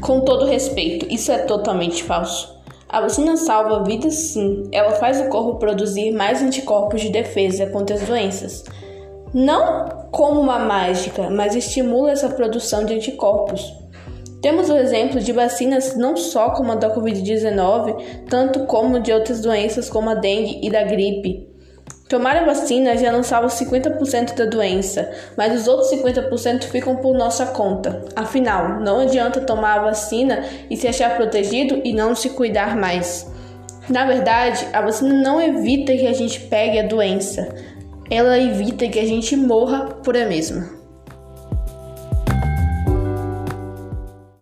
Com todo respeito, isso é totalmente falso. A vacina salva vidas sim, ela faz o corpo produzir mais anticorpos de defesa contra as doenças. Não como uma mágica, mas estimula essa produção de anticorpos. Temos o exemplo de vacinas não só como a da Covid-19, tanto como de outras doenças como a dengue e da gripe. Tomar a vacina já não salva 50% da doença, mas os outros 50% ficam por nossa conta. Afinal, não adianta tomar a vacina e se achar protegido e não se cuidar mais. Na verdade, a vacina não evita que a gente pegue a doença, ela evita que a gente morra por a mesma.